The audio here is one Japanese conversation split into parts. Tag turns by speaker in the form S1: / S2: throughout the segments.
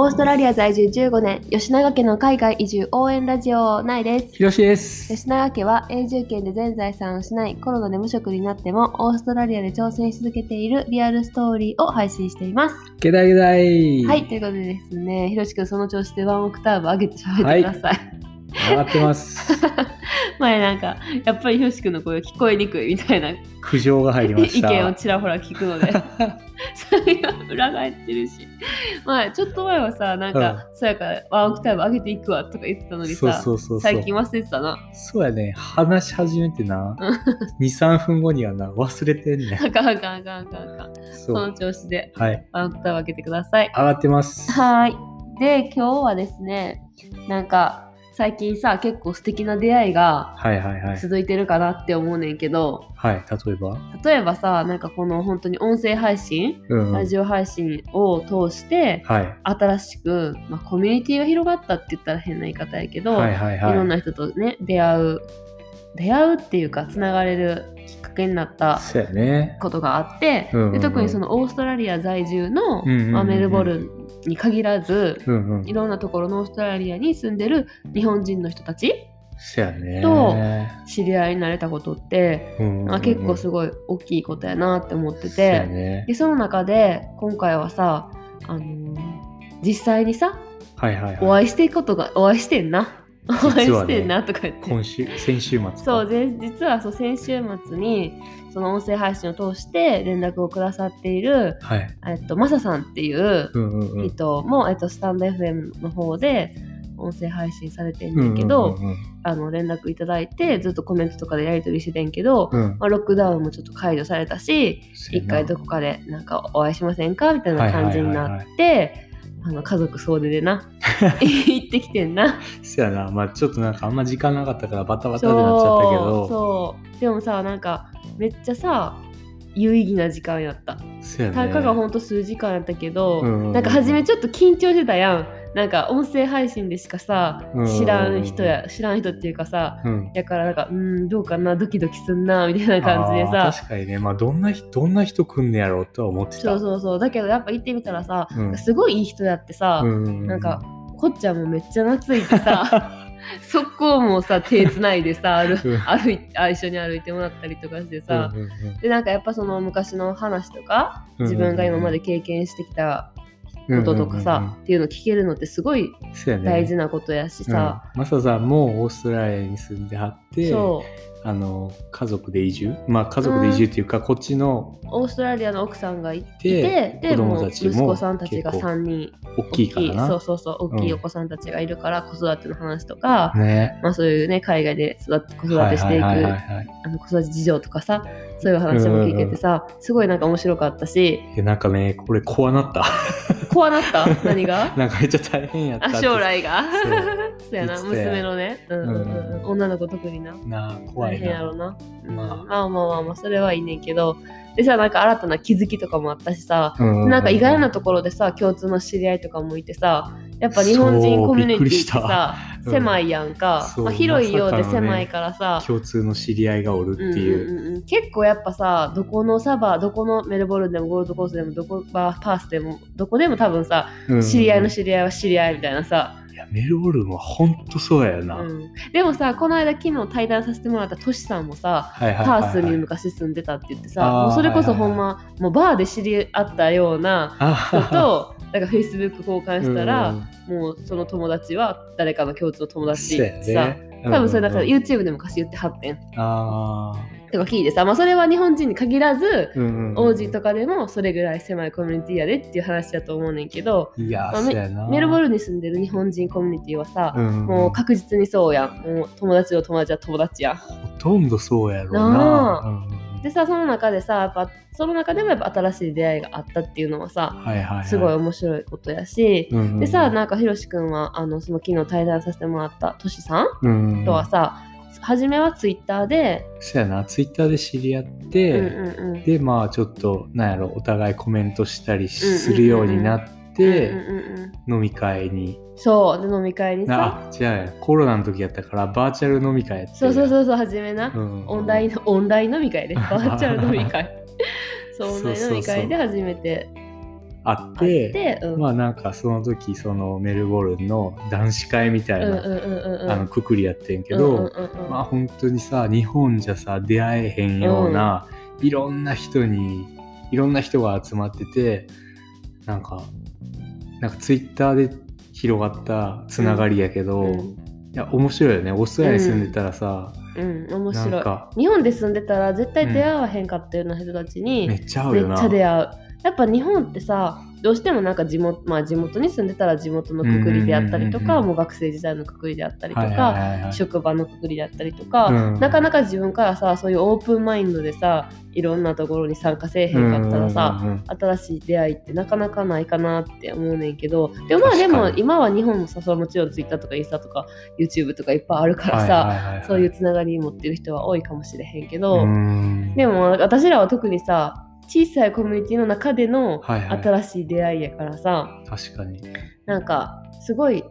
S1: オーストラリア在住15年、吉永家の海外移住応援ラジオ、ないです。
S2: ひろしです。
S1: 吉永家は永住権で全財産を失い、コロナで無職になっても、オーストラリアで挑戦し続けているリアルストーリーを配信しています。
S2: ゲダゲダイ。
S1: はい、ということでですね、ひろしくんその調子でワンオクターブ上げて喋ってください。
S2: 上がってます。
S1: 前なんか、やっぱりひろしくんの声聞こえにくいみたいな
S2: 苦情が入りま
S1: 意
S2: した。
S1: 見をちらほら聞くので それが裏返ってるしまあちょっと前はさなんか、そうやからワンオクタイム上げていくわとか言ってたのにさ
S2: そうそうそうそう。
S1: 最近忘れてたな
S2: そうやね。話し始めてな。
S1: うん
S2: 2、3分後にはな、忘れてんねん。
S1: あかんあかんあかんあかんあかん
S2: そ
S1: の調子で
S2: はい。
S1: ワンオクタイム上げてください
S2: 上がってます。
S1: はーいで今日はですねなんか最近さ結構素敵な出会いが
S2: はいはいはい。
S1: 続いてるかなって思うねんけど
S2: はい。例えば？
S1: 例えばさなんかこの本当に音声配信
S2: うんうん。
S1: ラジオ配信を通して
S2: はい。
S1: 新しく、まあ、コミュニティが広がったって言ったら変な言い方やけど、
S2: はいはいはい。
S1: いろんな人とね出会う出会うっていうかつながれるきっかけになった。ことがあって、で特にそのオーストラリア在住の、
S2: うんうんうんうん
S1: まあ、メルボルンに限らず
S2: うんうん
S1: い。ろんなところのオーストラリアに住んでる日本人の人たち。と知り合いになれたことって、まあ、結構すごい大きいことやなって思ってて、
S2: ね。
S1: でその中で今回はさ、あのー実際にさ
S2: はいはいはい。
S1: お会いしていくことがお会いしてんな
S2: 実はね
S1: してんなとか言って、
S2: 今週、先週末か。
S1: そうで実はそう先週末にその音声配信を通して連絡をくださっている、
S2: はい。
S1: えっと、マサさんっていう
S2: うんうんうん。
S1: 人も、えっと、スタンド FM の方で音声配信されてんねんけど、
S2: うんうん
S1: あの連絡いただいてずっとコメントとかでやり取りしててんけど、
S2: うんうん。
S1: まあ、ロックダウンもちょっと解除されたし一回どこかでなんかお会いしませんかみたいな感じになってあの家族総出でな。行ってきてんな。
S2: そやな、まあちょっとなんかあんま時間なかったからバタバタでなっちゃったけど、
S1: そうでもさなんかめっちゃさ有意義な時間やった。
S2: ね。
S1: たかがほんと数時間やったけど、
S2: うんうんうん。
S1: なんか初めちょっと緊張してたやんなんか音声配信でしかさ
S2: うん。うんうん
S1: 知らん人や知らん人っていうかさ
S2: うん。
S1: だからなんかうんどうかなドキドキすんなみたいな感じでさ。
S2: 確かにね、まあどんな人、どんな人来んねやろうとは思ってた。
S1: そうそうそう。だけどやっぱ行ってみたらさ、
S2: うん。
S1: すごいいい人やってさ、
S2: うんうんうん。
S1: なんかこっちゃんもめっちゃ懐いてさ 速攻もさ手つないでさ歩
S2: うん。
S1: 歩いあ一緒に歩いてもらったりとかしてさ、
S2: うんうん
S1: でなんかやっぱその昔の話とか
S2: うん。
S1: 自分が今まで経験してきたこととかさ、っていうの聞けるのってすごい。大事なことやしさ、
S2: うん、マサさんもオーストラリアに住んではって、
S1: そ
S2: あの家族で移住？まあ家族で移住っていうか、こっちの
S1: うオーストラリアの奥さんがい
S2: で
S1: てで
S2: 子供たちも
S1: 息子さんたちが
S2: 結構
S1: 3人
S2: 大きいからな。
S1: そうそうそう大きいお子さんたちがいるから子育ての話とか、
S2: ね。
S1: まあ、そういうね海外で育って子育てしていく子育て事情とかさそういう話も聞けてさ、すごいなんか面白かったし。
S2: なんかね、これ怖なった。
S1: 怖なった？何が？
S2: なんかめっちゃ大変やった。
S1: 将来が？
S2: そう。
S1: そうやな娘のね、うん女の子特にな。
S2: なあ、怖
S1: 大
S2: いな。
S1: 変やろな、うん
S2: まあ。
S1: まあまあまあまあそれはいいねんけど。でさなんか新たな気づきとかもあったしさ、
S2: うう
S1: なんか意外なところでさ共通の知り合いとかもいてさやっぱ日本人コミュニティってさ
S2: うん
S1: 狭いやんか、まあ、広いようで狭いからさ、
S2: 共通の知り合いがおるっていう。
S1: うんうんうん。うん結構やっぱさどこのサバーどこのメルボルンでもゴールドコーストでもどこバーパースでもどこでも多分さ
S2: うん
S1: 知り合いの知り合いは知り合いみたいなさ、
S2: いやメルボルンはほんとそうやよな。
S1: うん。でもさこの間昨日対談させてもらったトシさんもさ
S2: はいはい
S1: パ
S2: はいはい。
S1: ースに昔住んでたって言ってさ、もうそれこそ
S2: はいはいはい
S1: ほんま、もうバーで知り合ったような人
S2: あ
S1: となんかフェイスブック交換したら、
S2: うん。
S1: もうその友達は誰かの共通の友達さ、
S2: ね。
S1: 多分それだから
S2: うん
S1: YouTube で昔言ってはってん。
S2: あ
S1: とか聞いてさ、まあ、それは日本人に限らず王子とかでもそれぐらい狭いコミュニティやでっていう話だと思うねんけど、
S2: いや
S1: まあ。メルボルンに住んでる日本人コミュニティはさ、
S2: うん
S1: もう確実にそうやん。もう友達の友達は友達や。ん
S2: ほとんどそうやろうな。うんうんうん。
S1: でさその中でさやっぱその中でもやっぱ新しい出会いがあったっていうのはさ
S2: はいはいはい、
S1: すごい面白いことやし、
S2: うんうんうん。
S1: でさなんかひろしくんはあのその昨日対談させてもらったとしさん
S2: うんうん。
S1: とはさ、初めはツイッターで、
S2: そうやな、ツイッターで知り合って、
S1: うんうんうん、
S2: で、まあちょっと、なんやろ、お互いコメントしたりするようになって、
S1: うんうんうんうん
S2: 飲み会に、
S1: そうで飲み会にさ。
S2: なあ、違うやコロナの時やったから、バーチャル飲み会やって。
S1: そうそうそうそう初めな、
S2: うん
S1: オンラインオンライン飲み会でバーチャル飲み会。そうオンライン飲み
S2: そうそうそう
S1: 会で初めて
S2: あ
S1: あっ
S2: ってまあなんかその時そのメルボルンの男子会みたいな、
S1: うんうんうんうんうん。
S2: あのくくりやってんけど、
S1: うんうんうんうん。
S2: まあ本当にさ日本じゃさ出会えへんような、いろんな人にいろんな人が集まっててなんかなんかツイッターで広がったつながりやけど、
S1: うん
S2: いや面白いよね。オーストラリアに住んでたらさ、
S1: うん、面
S2: なん
S1: 白い。
S2: か
S1: 日本で住んでたら絶対出会わへんかったような人たちに、
S2: めっちゃ合う
S1: めっ
S2: よな
S1: ちゃ出会うやっぱ日本ってさどうしてもなんか地元,、まあ、地元に住んでたら地元のくくりであったりとか、もう学生時代のくくりであったりとか、職場のくくりであったりとか、
S2: うん。
S1: なかなか自分からさそういうオープンマインドでさいろんなところに参加せえへんかったらさ、新しい出会いってなかなかないかなって思うねんけどでもまあでも今は日本もさそれはもちろん Twitter とかインスタとか YouTube とかいっぱいあるからさ、そういうつながり持ってる人は多いかもしれへんけど、
S2: うん。
S1: でも私らは特にさ小さいコミュニティの中での
S2: はいはい。
S1: 新しい出会いやからさ、
S2: 確かに。
S1: なんかすごい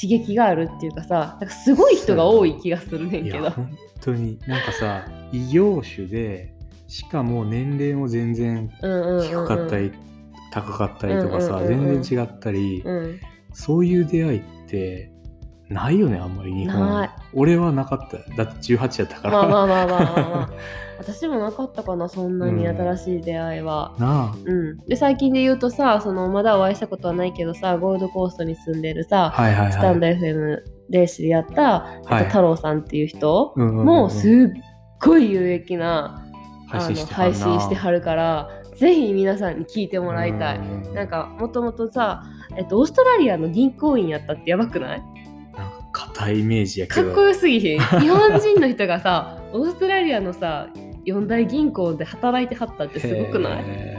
S1: 刺激があるっていうかさなんかすごい人が多い気がするねんけど。
S2: いや本当に。なんかさ異業種でしかも年齢も全然
S1: うんうんうんうん。
S2: 低かったり、高かったりとかさ、
S1: うんうんうんうん。
S2: 全然違ったり、
S1: うん。
S2: そういう出会いってないよねあんまり日本。
S1: ない。
S2: 俺はなかった。だって18やったから、
S1: まあまあまあまあまあまあ。私もなかったかなそんなに新しい出会いは。
S2: なあ。
S1: うん、で最近で言うとさそのまだお会いしたことはないけどさゴールドコーストに住んでるさ、
S2: はいはいはい。
S1: スタンド FM で知り合った、えっと
S2: はい。
S1: 太郎さんっていう人
S2: うんうんうんうん。
S1: もうすっごい有益な、
S2: 配信して
S1: あの配信してはるからぜひ皆さんに聞いてもらいたい。
S2: うん。
S1: なんかもともとさ、えっと、オーストラリアの銀行員やったってやばくない？
S2: 硬いイメージやけど。
S1: かっこよすぎひん？日本人の人がさオーストラリアのさ四大銀行で働いてはったってすごくない？
S2: へ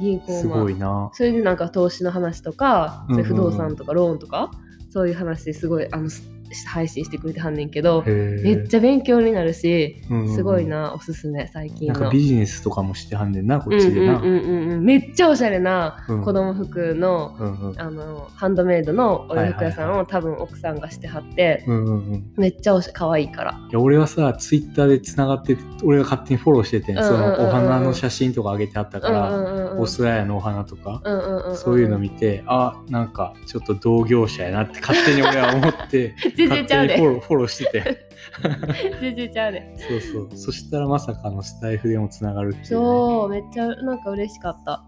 S1: 銀行
S2: すごいな。
S1: それでなんか投資の話とか、不動産とかローンとかそういう話ですごいあのす配信してくれてはんねんけど、め
S2: め
S1: っちゃ勉強になるし、
S2: うんうん
S1: すごいなおすすめ最近の。
S2: なんかビジネスとかもしてはんねんなこ
S1: うんうん
S2: っちでな、
S1: うんうんうんめっちゃおしゃれな
S2: うん。
S1: 子供服の、
S2: うんうん。
S1: あのハンドメイドのお洋服屋さん
S2: はいはい
S1: を多分奥さんがしてはって、
S2: うんうんうん。
S1: めっちゃおし可愛いから。
S2: いや俺はさツイッターでつながってて俺が勝手にフォローしてて、
S1: うんうんうんうん。
S2: そのお花の写真とか上げてあったから、
S1: うんうんうんうん。
S2: オーストラリアのお花とか、
S1: うんうんうんん。
S2: そういうの見てあなんかちょっと同業者やなって勝手に俺は思って
S1: 全然ちゃうで
S2: フォローフォローしてて。
S1: 全然ちゃうで
S2: そうそう。そしたらまさかのスタイフでもつながるっていう、ね、
S1: そうめっちゃなんか嬉しかった。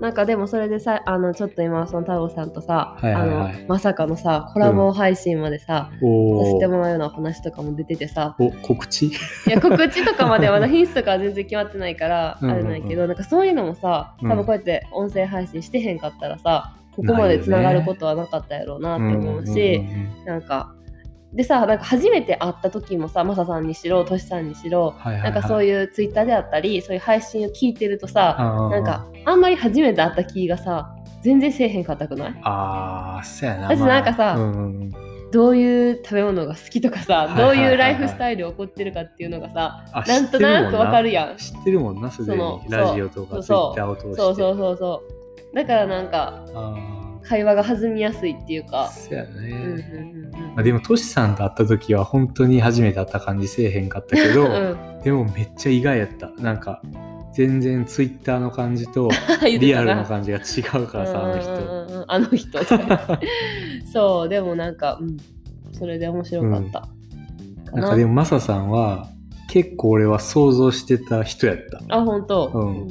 S1: なんかでもそれでさあのちょっと今その太郎さんとさ、
S2: はいはいはい。
S1: あのまさかのさコラボ配信までさ、さ
S2: おー
S1: せてもらうようなお話とかも出ててさ。
S2: お告知？
S1: いや告知とかまでは まだヒンスとかは全然決まってないから
S2: うんうんうん
S1: あれないけどなんかそういうのもさ
S2: うん。
S1: 多分こうやって音声配信してへんかったらさここまでつながることはなかったやろうなって思うし、なんかでさなんか初めて会った時もさマサさんにしろトシさんにしろ
S2: はいはいはい、
S1: なんかそういうツイッターであったりそういう配信を聞いてるとさなんかあんまり初めて会った気がさ全然せえへんかったくない？
S2: ああそうやな。
S1: だってなんかさどういう食べ物が好きとかさ、
S2: はいはいはいはい。
S1: どういうライフスタイルを送ってるかっていうのがさ
S2: あ
S1: なんとなくわかるやん。
S2: 知ってるもんな。すでに。ラジオとかツイッターを通して。
S1: そうそうそうそうだからなんか
S2: あ
S1: 会話が弾みやすいっていう
S2: あ
S1: か。
S2: そうやね、
S1: うんうんうんうん。
S2: まあ、でもトシさんと会った時は本当に初めて会った感じせえへんかったけど、
S1: うん。
S2: でもめっちゃ意外やった。なんか全然ツイッターの感じと リアルの感じが違うからさあの人。
S1: うんうんうんうん。あの人。そうでもなんか、うん、それで面白かった、か
S2: な。んかでもマサさんは結構俺は想像してた人やった。
S1: あ本当、
S2: うん。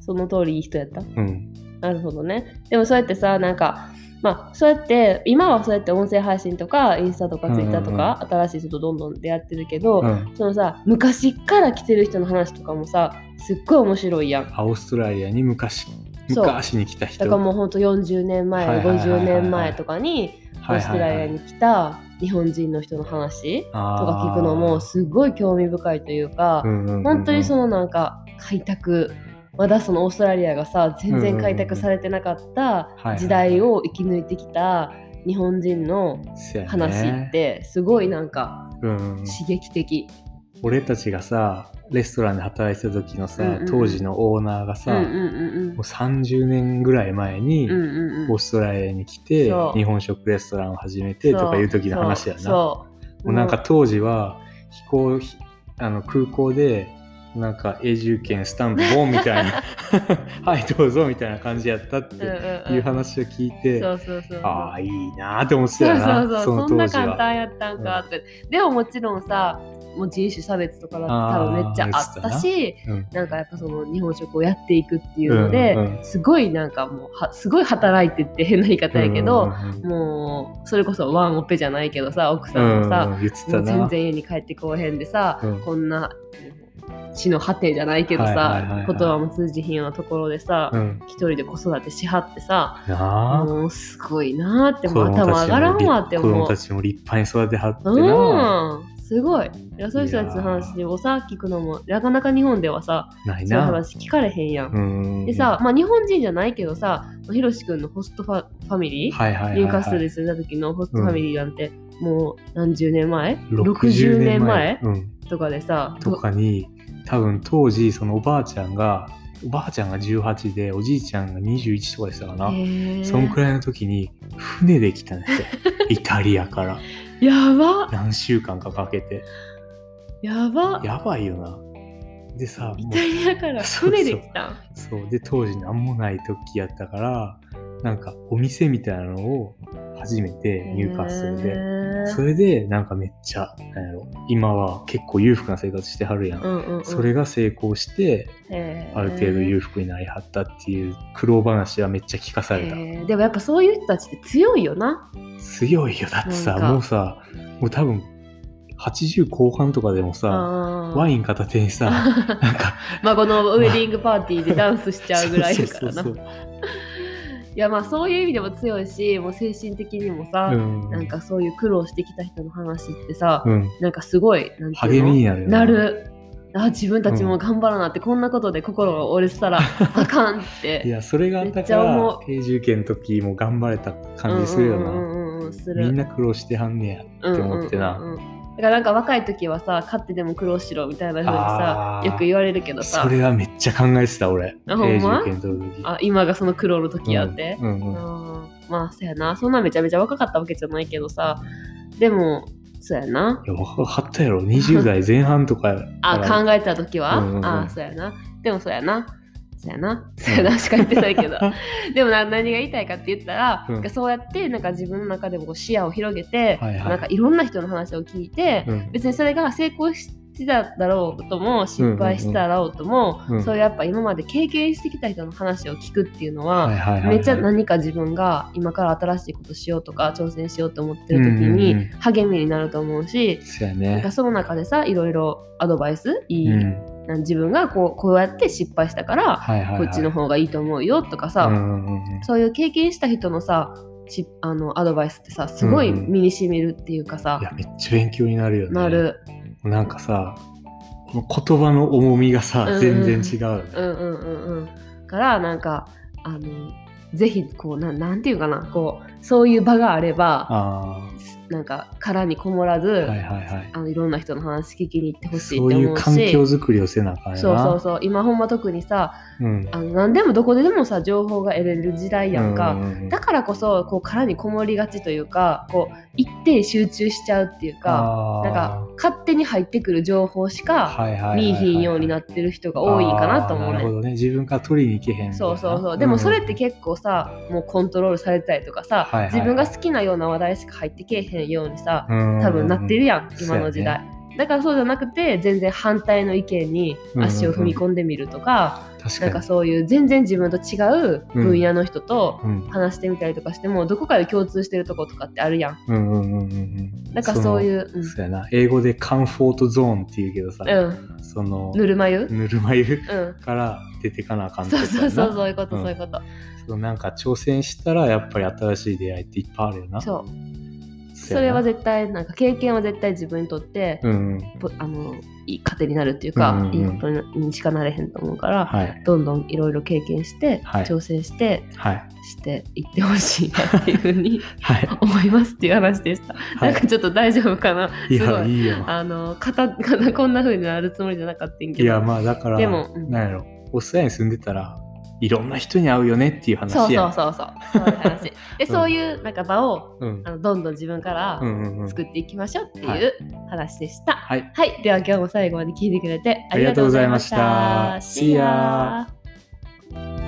S1: その通りいい人やった。
S2: うん
S1: なるほどね。でもそうやってさなんかまあそうやって今はそうやって音声配信とかインスタとかツイッターとか、新しい人とどんどん出会ってるけど、
S2: うん。
S1: そのさ昔から来てる人の話とかもさすっごい面白いやん。
S2: あオーストラリアに昔昔に来た人。
S1: だからもうほんと40年前
S2: はいはいはいはい。
S1: 50年前とかにオーストラリアに来た日本人の人の話とか聞くのもすごい興味深いというか、本当にそ
S2: の
S1: のなんか開拓まだそのオーストラリアがさ全然開拓されてなかった時代を生き抜いてきた日本人の話ってすごいなんか
S2: うん
S1: 刺激的。
S2: 俺たちがさレストランで働いてた時のさ、
S1: うんうん
S2: 当時のオーナーがさ、
S1: うんうんうん
S2: もう30年ぐらい前に、
S1: うんうんうん。うん
S2: オーストラリアに来て日本食レストランを始めてとかいう時の話やな。もうなんか当時は飛行ひあの空港でなんか永住権スタンプボンみたいな。はいどうぞみたいな感じやったっていう話を聞いて、ああいいなって思ってたよな
S1: そうそうそう。そんな簡単やったんかって、うん、でももちろんさもう人種差別とかだって多分めっちゃあったし、うん、なんかやっぱその日本食をやっていくっていうので、うんうん、すごいなんかもうはすごい働いてって変な言い方やけど、もうそれこそワンオペじゃないけどさ奥さんもさ、うんうん、全然家に帰ってこうへんでさ、うん、こんな地の果てじゃないけどさ、言葉も通じひんようなところでさ、うん、一人で子育てしはってさもうすごいなってもう。頭上がらんわって思う。
S2: 子供たちも立派に育てはってな、
S1: うん。すごい。そういう人たちの話をさ聞くのもなかなか日本ではさそういう話聞かれへんやん。でさ、まあ、日本人じゃないけどさひろし君のホストファファミリー、はいはいはいはい、カストで住んだ時のホストファミリーなんて、うん、もう何十年前 ?60 年前、うん、とかでさ。
S2: とかに多分当時そのおばあちゃんがおばあちゃんが18でおじいちゃんが21とかでしたかな。そんくらいの時に船で来たんですよ。イタリアから。
S1: やば。
S2: 何週間かかけて。
S1: やば。
S2: やばいよな。でさ
S1: イタリアから 船で来た
S2: そう。で当時何もない時やったからなんかお店みたいなのを初めて入荷するでそれでなんかめっちゃなんやろ。今は結構裕福な生活してはるやん。うんうんうん、それが成功してある程度裕福になりはったっていう苦労話はめっちゃ聞かされた。
S1: でもやっぱそういう人たちって強いよな。
S2: 強いよ。だってさもうさもう多分80後半とかでもさワイン片手にさ なんか
S1: 孫のウェディングパーティーでダンスしちゃうぐらいだからな。いやまあそういう意味でも強いしもう精神的にもさ、うん、なんかそういう苦労してきた人の話ってさ、うん、なんかすごいなん
S2: ていうの？励みになる
S1: なる。あ自分たちも頑張らなって、うん、こんなことで心が折れてたらあかんって
S2: いやそれがあったから永住権の時も頑張れた感じするよな、みんな苦労してはんねやって思ってな、うんうんうんうん
S1: だからなんか若い時はさ勝ってでも苦労しろみたいなふうにさよく言われるけどさ。
S2: それはめっちゃ考えてた俺。
S1: あほんま？あ今がその苦労の時やって、うんうんうん、まあそやな。そんなめちゃめちゃ若かったわけじゃないけどさ。でもそうやな。
S2: いや若かったやろ。20代前半とか
S1: あ考えた時は、うんうんうん、あそうやな。でもそうやなそうやな。そうや なしか言ってないけど。でも何が言いたいかって言ったら、うん、そうやってなんか自分の中でも視野を広げて、はいはい、なんかいろんな人の話を聞いて、うん、別にそれが成功してただろうとも失敗しただろうとも、うん。うん。うん、そういうやっぱ今まで経験してきた人の話を聞くっていうのは,、めっちゃ何か自分が今から新しいことしようとか挑戦しようと思ってる時に励みになると思うし、
S2: うんうん、なん
S1: かその中でさいろいろアドバイスいい、うん自分がこうこうやって失敗したから、はいはいはい、こっちの方がいいと思うよとかさ、そういう経験した人のさしあのアドバイスってさすごい身にしみるっていうかさ、
S2: うん、いやめっちゃ勉強になるよね。
S1: なる。
S2: なんかさ言葉の重みがさ、うんうん、全然違う、
S1: うんうんうんうん。からなんかあのぜひこうななんていうかなこうそういう場があればなんか殻にこもらず、はいはいはい、あのいろんな人の話聞きに行ってほしいって思うし。そういう環
S2: 境づくりをせなあかん
S1: そうそうそう。今ほんま特にさ、うん、あの何でもどこででもさ情報が得れる時代やんか、うんうんうん、だからこそこう殻にこもりがちというかこう一定集中しちゃうっていうかなんか勝手に入ってくる情報しか見いひんようになってる人が多いかなと思うね。なるほど
S2: ね。自分から取りに行けへん
S1: そうそうそう。でもそれって結構さ、もうコントロールされたりとかさ、はいはいはい、自分が好きなような話題しか入ってけえへんようにさ多分なってるやん今の時代。だからそうじゃなくて全然反対の意見に足を踏み込んでみるとか、なんかそういう全然自分と違う分野の人と話してみたりとかしても、うん、どこかで共通してるとことかってあるやん。うんうんうんうん、なんかそういう。
S2: うん、そうやな。英語でカンフォートゾーンっていうけどさ、うん、その
S1: ぬるま湯？
S2: ぬるま湯、から出てかなあかん
S1: そうそうそうそういうこと、そういうこと。
S2: そうなんか挑戦したらやっぱり新しい出会いっていっぱいあるよな。
S1: そうそれは絶対なんか経験は絶対自分にとって、うん、あのいい糧になるっていうか、うんうん、いいことにしかなれへんと思うから、はい、どんどんいろいろ経験して、はい、挑戦して、はい、していってほしいなっていうふうに、はい、思いますっていう話でした。なんかちょっと大丈夫かな、
S2: すごい。
S1: あの肩こんなふうになるつもりじゃなかったんけど。
S2: いやまあだからでも、うん、なんやろ。オーストラリアに住んでたらいろんな人に会うよねっていう話
S1: そうそうそうそう。そういう話。で、そういうなんか場を、うん、あのどんどん自分から作っていきましょうっていう話でした、はい、はい、では今日も最後まで聞いてくれてありがとうございました。See ya!